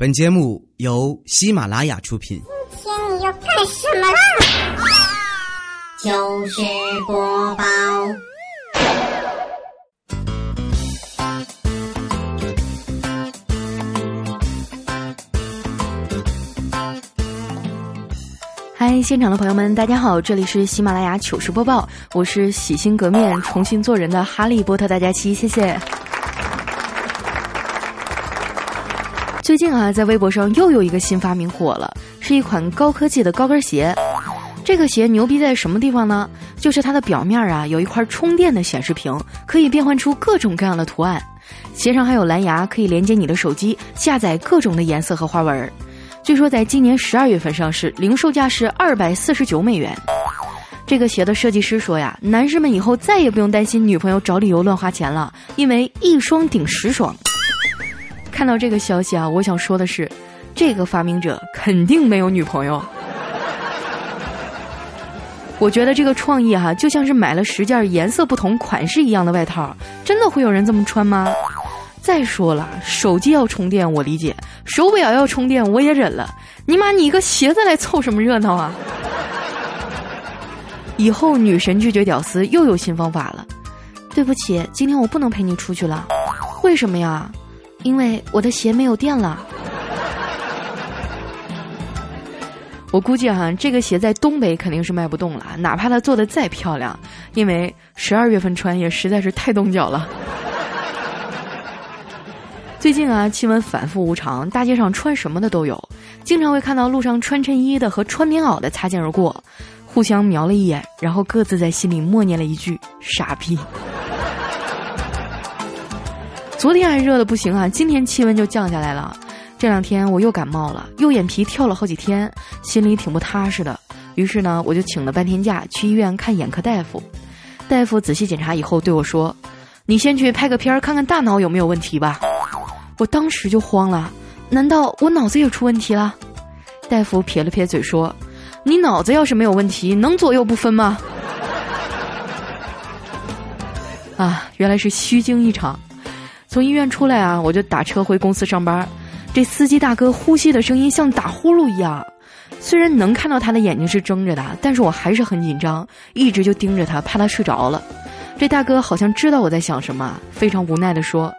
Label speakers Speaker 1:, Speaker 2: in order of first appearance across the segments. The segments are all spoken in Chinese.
Speaker 1: 本节目由喜马拉雅出品。
Speaker 2: 今天你要干什么啦？
Speaker 3: 就是播报。
Speaker 4: 嗨，现场的朋友们，大家好，这里是喜马拉雅糗事播报，我是洗心革面、重新做人的哈利波特大家期，谢谢。最近啊，在微博上又有一个新发明火了，是一款高科技的高跟鞋。这个鞋牛逼在什么地方呢？就是它的表面啊有一块充电的显示屏，可以变换出各种各样的图案。鞋上还有蓝牙，可以连接你的手机，下载各种的颜色和花纹。据说在今年十二月份上市，零售价是二百四十九美元。这个鞋的设计师说呀，男士们以后再也不用担心女朋友找理由乱花钱了，因为一双顶十双。看到这个消息啊，我想说的是，这个发明者肯定没有女朋友。我觉得这个创意哈，就像是买了十件颜色不同、款式一样的外套，真的会有人这么穿吗？再说了，手机要充电我理解，手表要充电我也忍了。你妈，你一个鞋子来凑什么热闹啊？以后女神拒绝屌丝又有新方法了。对不起，今天我不能陪你出去了。为什么呀？因为我的鞋没有电了。我估计哈，这个鞋在东北肯定是卖不动了，哪怕它做的再漂亮，因为十二月份穿也实在是太冻脚了。最近啊，气温反复无常，大街上穿什么的都有，经常会看到路上穿衬衣的和穿棉袄的擦肩而过，互相瞄了一眼，然后各自在心里默念了一句“傻逼”。昨天还热的不行啊，今天气温就降下来了。这两天我又感冒了，右眼皮跳了好几天，心里挺不踏实的。于是呢，我就请了半天假去医院看眼科大夫。大夫仔细检查以后对我说：“你先去拍个片儿，看看大脑有没有问题吧。”我当时就慌了，难道我脑子也出问题了？大夫撇了撇嘴说：“你脑子要是没有问题，能左右不分吗？”啊，原来是虚惊一场。从医院出来啊，我就打车回公司上班。这司机大哥呼吸的声音像打呼噜一样，虽然能看到他的眼睛是睁着的，但是我还是很紧张，一直就盯着他，怕他睡着了。这大哥好像知道我在想什么，非常无奈的说：“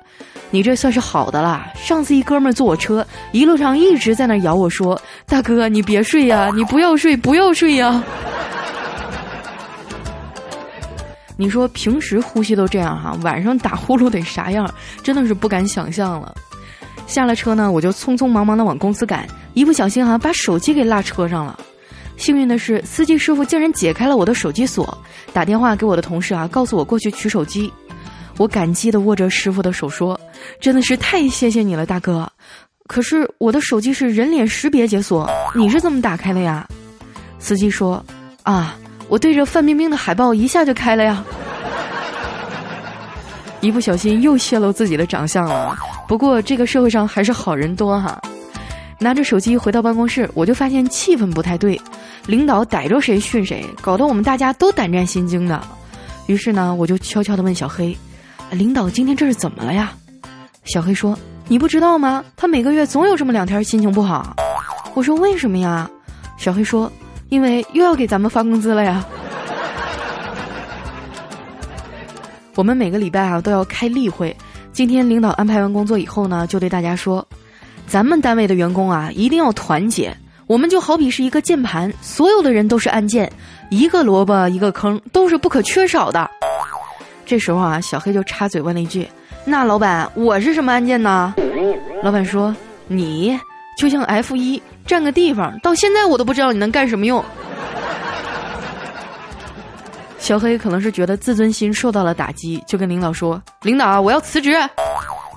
Speaker 4: 你这算是好的啦。上次一哥们坐我车，一路上一直在那咬我说，大哥你别睡呀，你不要睡，不要睡呀。”你说平时呼吸都这样哈，晚上打呼噜得啥样？真的是不敢想象了。下了车呢，我就匆匆忙忙的往公司赶，一不小心哈把手机给落车上了。幸运的是，司机师傅竟然解开了我的手机锁，打电话给我的同事啊，告诉我过去取手机。我感激的握着师傅的手说：“真的是太谢谢你了，大哥。”可是我的手机是人脸识别解锁，你是怎么打开的呀？司机说：“啊，我对着范冰冰的海报一下就开了呀。”一不小心又泄露自己的长相了。不过这个社会上还是好人多哈。拿着手机回到办公室，我就发现气氛不太对，领导逮着谁训谁，搞得我们大家都胆战心惊的。于是呢，我就悄悄地问小黑：“领导今天这是怎么了呀？”小黑说：“你不知道吗？他每个月总有这么两天心情不好。”我说：“为什么呀？”小黑说：“因为又要给咱们发工资了呀。”我们每个礼拜啊都要开例会。今天领导安排完工作以后呢，就对大家说：“咱们单位的员工啊，一定要团结。我们就好比是一个键盘，所有的人都是按键，一个萝卜一个坑，都是不可缺少的。”这时候啊，小黑就插嘴问了一句：“那老板，我是什么按键呢？”老板说：“你就像 F 一，占个地方，到现在我都不知道你能干什么用。”小黑可能是觉得自尊心受到了打击，就跟领导说：“领导，我要辞职。”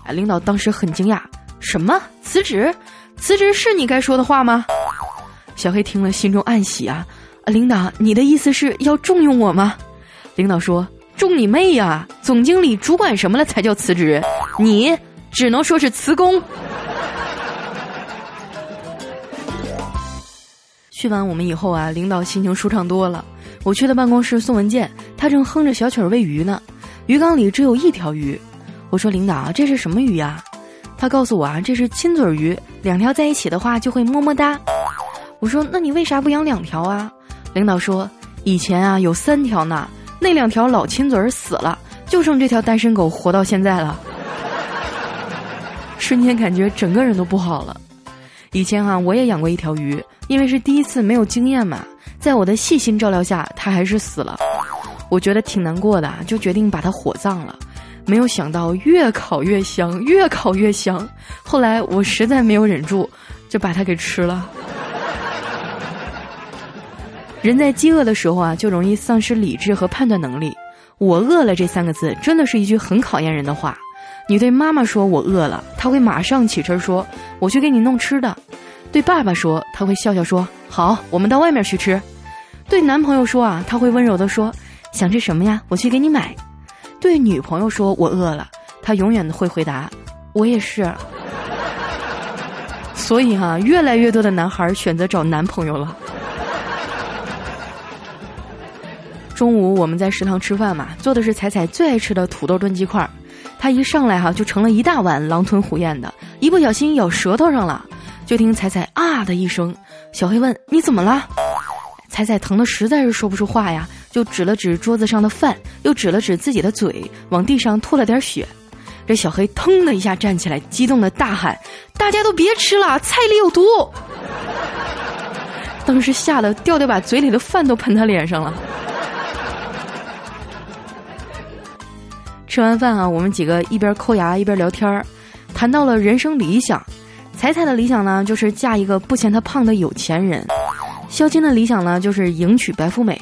Speaker 4: 哎，领导当时很惊讶：“什么辞职？辞职是你该说的话吗？”小黑听了，心中暗喜啊！啊，领导，你的意思是要重用我吗？领导说：“重你妹呀！总经理、主管什么了才叫辞职？你只能说是辞工。”去完我们以后啊，领导心情舒畅多了。我去他办公室送文件，他正哼着小曲儿喂鱼呢，鱼缸里只有一条鱼。我说：“领导，这是什么鱼呀？”他告诉我啊，这是亲嘴鱼，两条在一起的话就会么么哒。我说那你为啥不养两条啊？领导说以前啊有三条呢，那两条老亲嘴死了，就剩这条单身狗活到现在了。瞬间感觉整个人都不好了。以前啊我也养过一条鱼，因为是第一次没有经验嘛，在我的细心照料下，它还是死了。我觉得挺难过的，就决定把它火葬了。没有想到越烤越香，越烤越香。后来我实在没有忍住，就把它给吃了。人在饥饿的时候啊，就容易丧失理智和判断能力。我饿了这三个字，真的是一句很考验人的话。你对妈妈说我饿了，她会马上起身说我去给你弄吃的；对爸爸说，他会笑笑说好，我们到外面去吃；对男朋友说啊，他会温柔的说想吃什么呀，我去给你买。对女朋友说“我饿了”，他永远会回答“我也是”。所以哈，越来越多的男孩选择找男朋友了。中午我们在食堂吃饭嘛，做的是彩彩最爱吃的土豆炖鸡块儿他一上来哈就盛了一大碗，狼吞虎咽的，一不小心咬舌头上了，就听彩彩啊的一声。小黑问：“你怎么了？”彩彩疼的实在是说不出话呀。就指了指桌子上的饭，又指了指自己的嘴，往地上吐了点血。这小黑腾的一下站起来，激动的大喊：“大家都别吃了，菜里有毒！”当时吓得调调把嘴里的饭都喷他脸上了。吃完饭啊，我们几个一边抠牙一边聊天儿，谈到了人生理想。彩彩的理想呢，就是嫁一个不嫌她胖的有钱人；肖金的理想呢，就是迎娶白富美。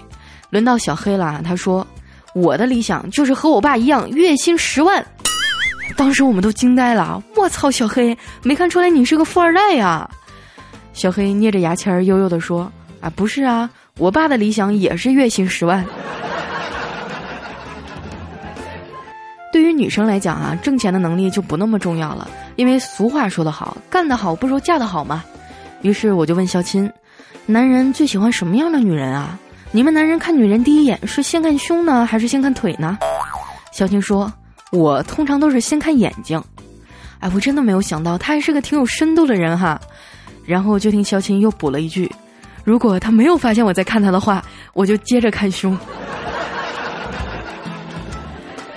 Speaker 4: 轮到小黑了，他说：“我的理想就是和我爸一样，月薪十万。”当时我们都惊呆了，我操！小黑没看出来你是个富二代呀？小黑捏着牙签儿悠悠的说：“啊，不是啊，我爸的理想也是月薪十万。”对于女生来讲啊，挣钱的能力就不那么重要了，因为俗话说得好，干得好不如嫁得好嘛。于是我就问肖钦：“男人最喜欢什么样的女人啊？”你们男人看女人第一眼是先看胸呢，还是先看腿呢？小青说：“我通常都是先看眼睛。”哎，我真的没有想到他还是个挺有深度的人哈。然后就听肖青又补了一句：“如果他没有发现我在看他的话，我就接着看胸。”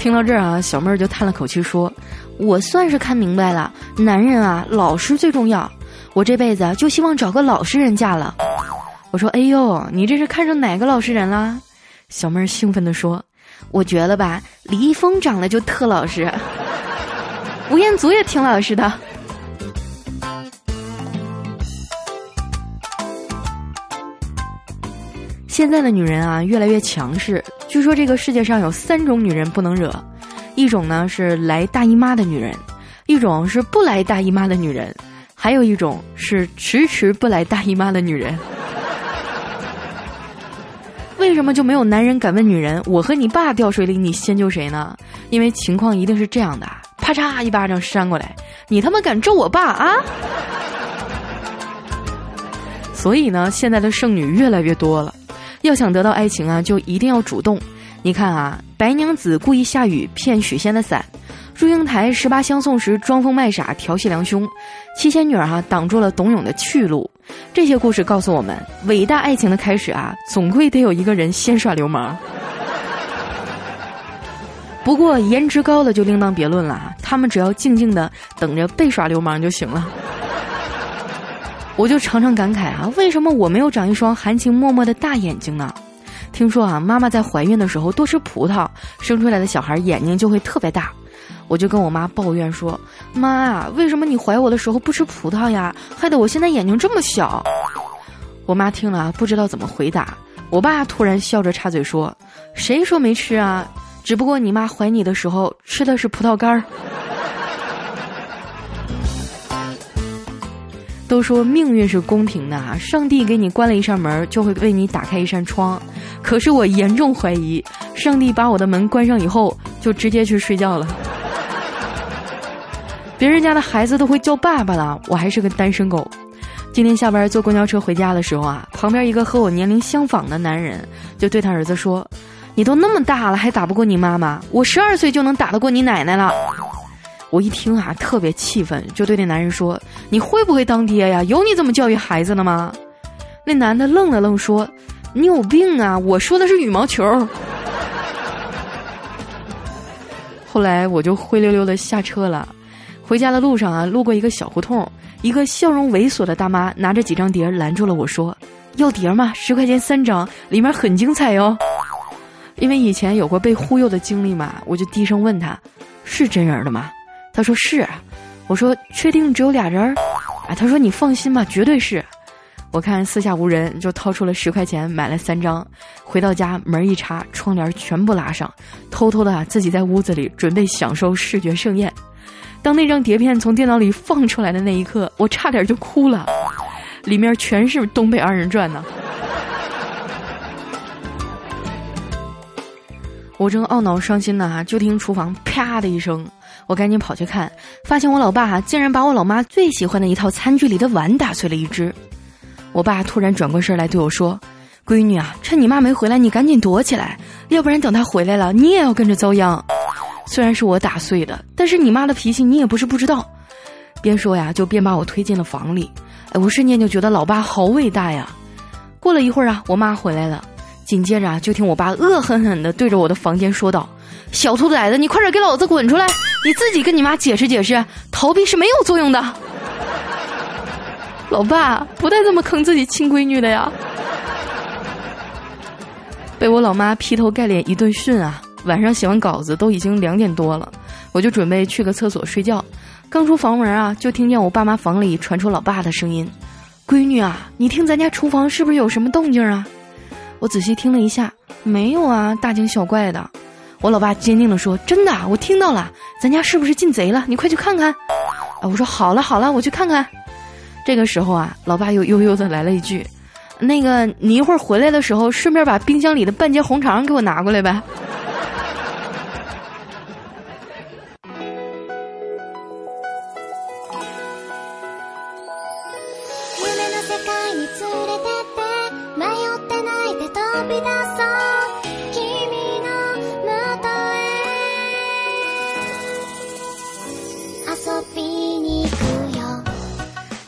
Speaker 4: 听到这儿啊，小妹儿就叹了口气说：“我算是看明白了，男人啊，老实最重要。我这辈子就希望找个老实人嫁了。”我说：“哎呦，你这是看上哪个老实人了？”小妹儿兴奋地说：“我觉得吧，李易峰长得就特老实，吴彦祖也挺老实的。”现在的女人啊，越来越强势。据说这个世界上有三种女人不能惹：一种呢是来大姨妈的女人，一种是不来大姨妈的女人，还有一种是迟迟不来大姨妈的女人。为什么就没有男人敢问女人：“我和你爸掉水里，你先救谁呢？”因为情况一定是这样的：啪嚓一巴掌扇过来，你他妈敢咒我爸啊！所以呢，现在的剩女越来越多了。要想得到爱情啊，就一定要主动。你看啊，白娘子故意下雨骗许仙的伞。祝英台十八相送时装疯卖傻调戏良兄，七仙女哈挡住了董永的去路。这些故事告诉我们，伟大爱情的开始啊，总归得有一个人先耍流氓。不过颜值高的就另当别论了，他们只要静静的等着被耍流氓就行了。我就常常感慨啊，为什么我没有长一双含情脉脉的大眼睛呢？听说啊，妈妈在怀孕的时候多吃葡萄，生出来的小孩眼睛就会特别大。我就跟我妈抱怨说：“妈啊，为什么你怀我的时候不吃葡萄呀？害得我现在眼睛这么小。”我妈听了啊不知道怎么回答。我爸突然笑着插嘴说：“谁说没吃啊？只不过你妈怀你的时候吃的是葡萄干儿。”都说命运是公平的啊，上帝给你关了一扇门，就会为你打开一扇窗。可是我严重怀疑，上帝把我的门关上以后，就直接去睡觉了。别人家的孩子都会叫爸爸了，我还是个单身狗。今天下班坐公交车回家的时候啊，旁边一个和我年龄相仿的男人就对他儿子说：“你都那么大了，还打不过你妈妈？我十二岁就能打得过你奶奶了。”我一听啊，特别气愤，就对那男人说：“你会不会当爹呀？有你这么教育孩子的吗？”那男的愣了愣说：“你有病啊！我说的是羽毛球。”后来我就灰溜溜的下车了。回家的路上啊，路过一个小胡同，一个笑容猥琐的大妈拿着几张碟拦住了我说：“要碟吗？十块钱三张，里面很精彩哟。”因为以前有过被忽悠的经历嘛，我就低声问他：“是真人的吗？”他说是，我说确定只有俩人儿，啊，他说你放心吧，绝对是。我看四下无人，就掏出了十块钱买了三张，回到家门一插，窗帘全部拉上，偷偷的自己在屋子里准备享受视觉盛宴。当那张碟片从电脑里放出来的那一刻，我差点就哭了，里面全是东北二人转呢。我正懊恼伤心呢，就听厨房啪的一声。我赶紧跑去看，发现我老爸竟然把我老妈最喜欢的一套餐具里的碗打碎了一只。我爸突然转过身来对我说：“闺女啊，趁你妈没回来，你赶紧躲起来，要不然等她回来了，你也要跟着遭殃。虽然是我打碎的，但是你妈的脾气你也不是不知道。”边说呀，就边把我推进了房里。哎，我瞬间就觉得老爸好伟大呀。过了一会儿啊，我妈回来了，紧接着，就听我爸恶狠狠地对着我的房间说道。小兔崽子，你快点给老子滚出来！你自己跟你妈解释解释，逃避是没有作用的。老爸不带这么坑自己亲闺女的呀！被我老妈劈头盖脸一顿训啊！晚上写完稿子都已经两点多了，我就准备去个厕所睡觉。刚出房门啊，就听见我爸妈房里传出老爸的声音：“闺女啊，你听咱家厨房是不是有什么动静啊？”我仔细听了一下，没有啊，大惊小怪的。我老爸坚定地说：“真的，我听到了，咱家是不是进贼了？你快去看看。”啊，我说好了好了，我去看看。这个时候啊，老爸又悠悠的来了一句：“那个，你一会儿回来的时候，顺便把冰箱里的半截红肠给我拿过来呗。”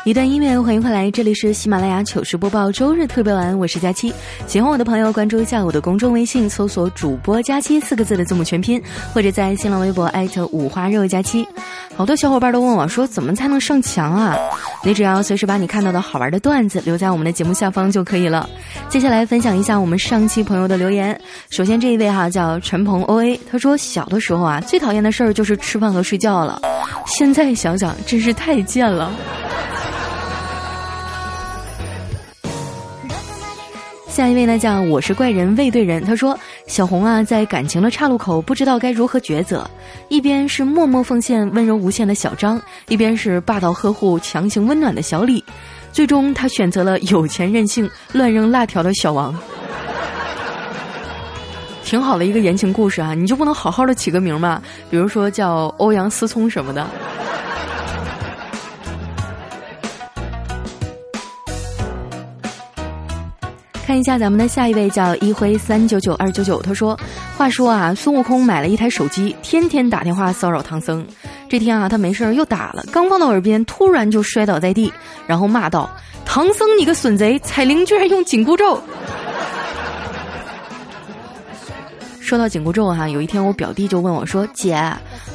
Speaker 4: 一段音乐，欢迎回来，这里是喜马拉雅糗事播报周日特别晚，我是佳期。喜欢我的朋友，关注一下我的公众微信，搜索“主播佳期”四个字的字母全拼，或者在新浪微博艾特五花肉佳期。好多小伙伴都问我说，怎么才能上墙啊？你只要随时把你看到的好玩的段子留在我们的节目下方就可以了。接下来分享一下我们上期朋友的留言。首先这一位哈叫陈鹏 O A，他说小的时候啊，最讨厌的事儿就是吃饭和睡觉了，现在想想真是太贱了。下一位呢，叫我是怪人未对人。他说：“小红啊，在感情的岔路口，不知道该如何抉择。一边是默默奉献、温柔无限的小张，一边是霸道呵护、强行温暖的小李。最终，他选择了有钱任性、乱扔辣条的小王。挺好的一个言情故事啊！你就不能好好的起个名吗？比如说叫欧阳思聪什么的。”看一下咱们的下一位叫一辉三九九二九九，他说：“话说啊，孙悟空买了一台手机，天天打电话骚扰唐僧。这天啊，他没事儿又打了，刚放到耳边，突然就摔倒在地，然后骂道：‘唐僧你个损贼，彩铃居然用紧箍咒！’说到紧箍咒哈，有一天我表弟就问我说：‘姐，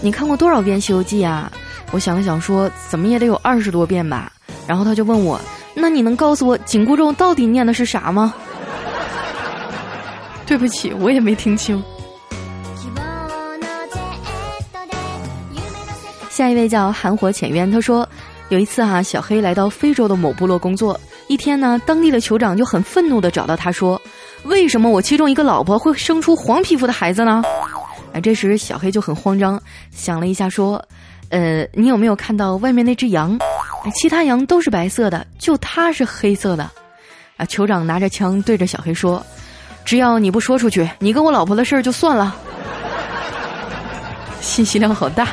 Speaker 4: 你看过多少遍《西游记》啊？’我想了想说：‘怎么也得有二十多遍吧。’然后他就问我。”那你能告诉我紧箍咒到底念的是啥吗？对不起，我也没听清。下一位叫韩火浅渊，他说有一次哈，小黑来到非洲的某部落工作，一天呢，当地的酋长就很愤怒的找到他说：“为什么我其中一个老婆会生出黄皮肤的孩子呢？”啊，这时小黑就很慌张，想了一下说：“呃，你有没有看到外面那只羊？”其他羊都是白色的，就它是黑色的。啊！酋长拿着枪对着小黑说：“只要你不说出去，你跟我老婆的事儿就算了。”信息量好大。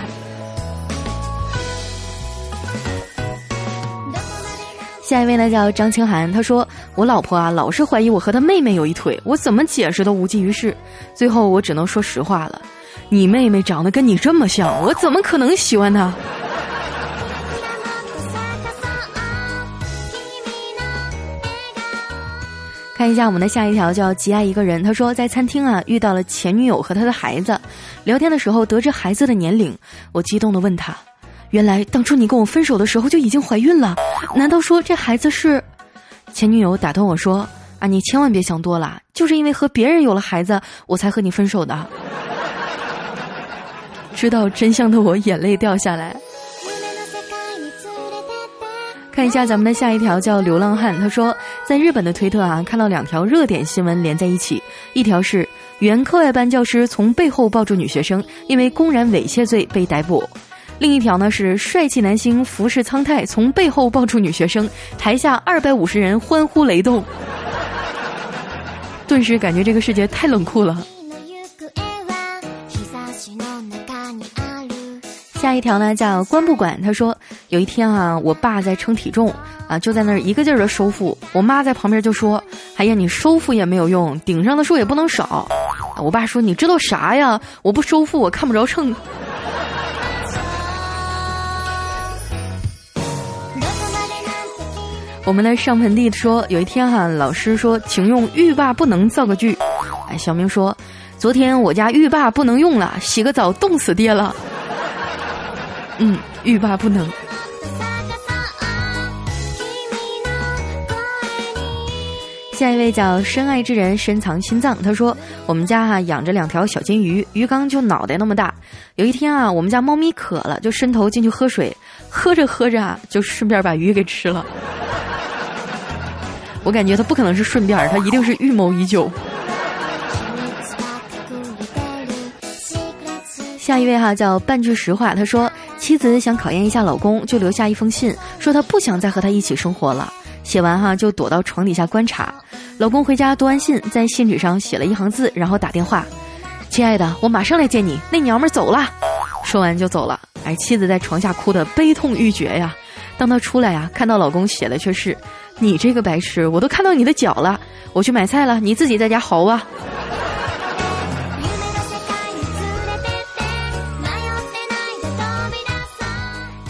Speaker 4: 下一位呢叫张清涵，他说：“我老婆啊，老是怀疑我和她妹妹有一腿，我怎么解释都无济于事。最后我只能说实话了。你妹妹长得跟你这么像，我怎么可能喜欢她？”看一下我们的下一条，叫“极爱一个人”。他说，在餐厅啊遇到了前女友和他的孩子，聊天的时候得知孩子的年龄，我激动的问他：“原来当初你跟我分手的时候就已经怀孕了？难道说这孩子是？”前女友打断我说：“啊，你千万别想多了，就是因为和别人有了孩子，我才和你分手的。”知道真相的我眼泪掉下来。看一下咱们的下一条，叫流浪汉。他说，在日本的推特啊，看到两条热点新闻连在一起，一条是原课外班教师从背后抱住女学生，因为公然猥亵罪被逮捕；另一条呢是帅气男星服饰苍太从背后抱住女学生，台下二百五十人欢呼雷动，顿时感觉这个世界太冷酷了。下一条呢叫关不管，他说有一天啊，我爸在称体重啊，就在那儿一个劲儿的收腹，我妈在旁边就说：“哎呀，你收腹也没有用，顶上的数也不能少。”我爸说：“你知道啥呀？我不收腹，我看不着秤。”我们的上盆地说有一天哈，老师说请用欲罢不能造个句，哎，小明说昨天我家浴霸不能用了，洗个澡冻死爹了。嗯，欲罢不能。下一位叫深爱之人深藏心脏，他说：“我们家哈养着两条小金鱼，鱼缸就脑袋那么大。有一天啊，我们家猫咪渴了，就伸头进去喝水，喝着喝着啊，就顺便把鱼给吃了。我感觉他不可能是顺便，他一定是预谋已久。”下一位哈叫半句实话，他说。妻子想考验一下老公，就留下一封信，说她不想再和他一起生活了。写完哈，就躲到床底下观察。老公回家读完信，在信纸上写了一行字，然后打电话：“亲爱的，我马上来见你。”那娘们儿走了，说完就走了。哎，妻子在床下哭得悲痛欲绝呀。当她出来呀，看到老公写的却是：“你这个白痴，我都看到你的脚了。我去买菜了，你自己在家嚎啊。”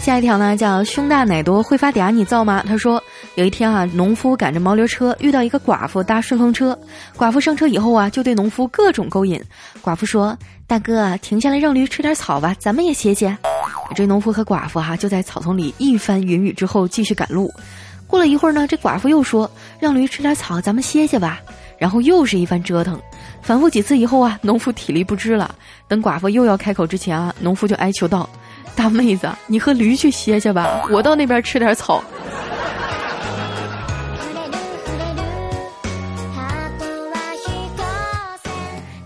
Speaker 4: 下一条呢，叫胸大奶多会发嗲，你造吗？他说有一天啊，农夫赶着毛驴车遇到一个寡妇搭顺风车，寡妇上车以后啊，就对农夫各种勾引。寡妇说：“大哥，停下来让驴吃点草吧，咱们也歇歇。”这农夫和寡妇哈就在草丛里一番云雨之后继续赶路。过了一会儿呢，这寡妇又说：“让驴吃点草，咱们歇歇吧。”然后又是一番折腾，反复几次以后啊，农夫体力不支了。等寡妇又要开口之前啊，农夫就哀求道。大妹子，你和驴去歇歇吧，我到那边吃点草。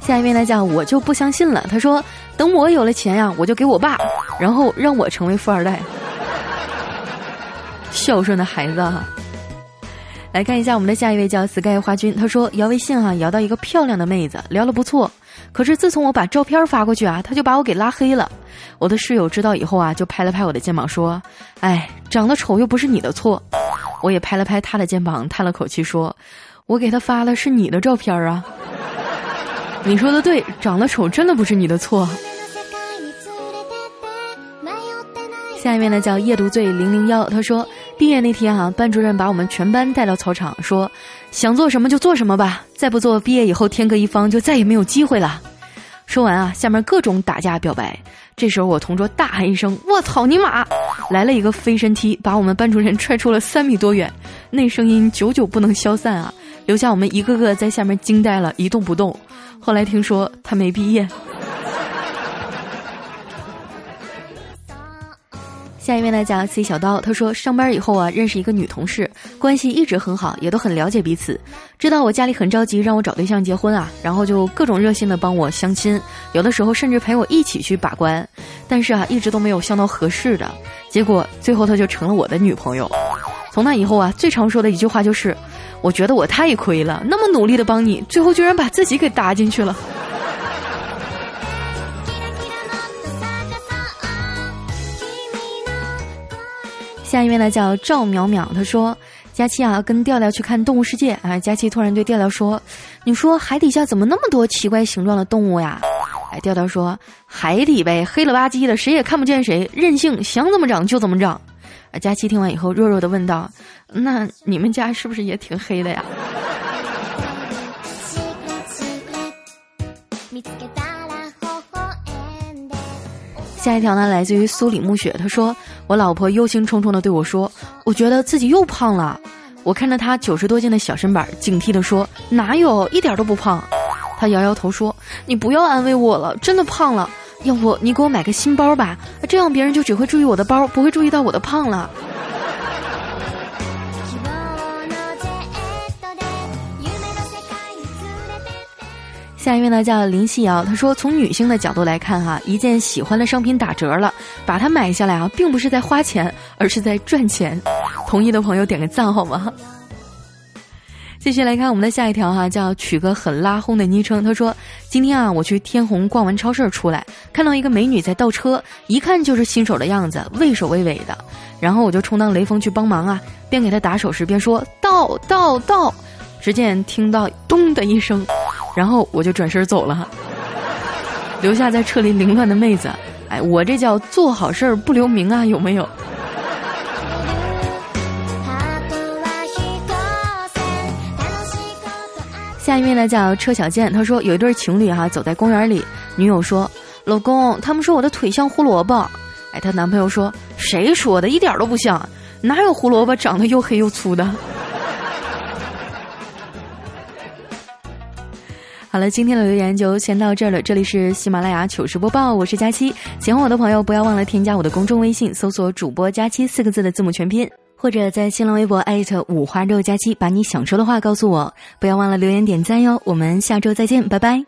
Speaker 4: 下一位呢，叫我就不相信了。他说：“等我有了钱呀，我就给我爸，然后让我成为富二代。”孝顺的孩子哈。来看一下我们的下一位叫 Sky 花君，他说摇微信哈，摇到一个漂亮的妹子，聊了不错。可是自从我把照片发过去啊，他就把我给拉黑了。我的室友知道以后啊，就拍了拍我的肩膀说：“哎，长得丑又不是你的错。”我也拍了拍他的肩膀，叹了口气说：“我给他发的是你的照片啊。”你说的对，长得丑真的不是你的错。下一位呢叫夜读醉零零幺，他说毕业那天啊，班主任把我们全班带到操场，说想做什么就做什么吧，再不做，毕业以后天各一方，就再也没有机会了。说完啊，下面各种打架表白。这时候我同桌大喊一声：“我操你妈！”来了一个飞身踢，把我们班主任踹出了三米多远，那声音久久不能消散啊，留下我们一个个在下面惊呆了，一动不动。后来听说他没毕业。下一位呢叫 C 小刀，他说上班以后啊，认识一个女同事，关系一直很好，也都很了解彼此。知道我家里很着急，让我找对象结婚啊，然后就各种热心的帮我相亲，有的时候甚至陪我一起去把关。但是啊，一直都没有相到合适的，结果最后她就成了我的女朋友。从那以后啊，最常说的一句话就是，我觉得我太亏了，那么努力的帮你，最后居然把自己给搭进去了。下一位呢叫赵淼淼，他说：“佳期啊，跟调调去看动物世界啊。”佳期突然对调调说：“你说海底下怎么那么多奇怪形状的动物呀？”哎，调调说海底呗，黑了吧唧的，谁也看不见谁，任性，想怎么长就怎么长。啊，佳期听完以后，弱弱的问道：“那你们家是不是也挺黑的呀？” 下一条呢，来自于苏里暮雪，他说：“我老婆忧心忡忡地对我说，我觉得自己又胖了。我看着她九十多斤的小身板，警惕地说，哪有一点都不胖。他摇摇头说，你不要安慰我了，真的胖了。要不你给我买个新包吧，这样别人就只会注意我的包，不会注意到我的胖了。”下一位呢叫林夕瑶，她说从女性的角度来看哈，一件喜欢的商品打折了，把它买下来啊，并不是在花钱，而是在赚钱。同意的朋友点个赞好吗？继续来看我们的下一条哈，叫取个很拉轰的昵称。他说今天啊，我去天虹逛完超市出来，看到一个美女在倒车，一看就是新手的样子，畏首畏尾的。然后我就充当雷锋去帮忙啊，边给她打手势边说倒倒倒。只见听到咚的一声，然后我就转身走了，留下在车里凌乱的妹子。哎，我这叫做好事儿不留名啊，有没有？下一位呢叫车小健，他说有一对情侣哈走在公园里，女友说：“老公，他们说我的腿像胡萝卜。”哎，她男朋友说：“谁说的？一点都不像，哪有胡萝卜长得又黑又粗的？”好了，今天的留言就先到这儿了。这里是喜马拉雅糗事播报，我是佳期。喜欢我的朋友，不要忘了添加我的公众微信，搜索“主播佳期”四个字的字母全拼，或者在新浪微博艾特五花肉佳期，把你想说的话告诉我。不要忘了留言点赞哟。我们下周再见，拜拜。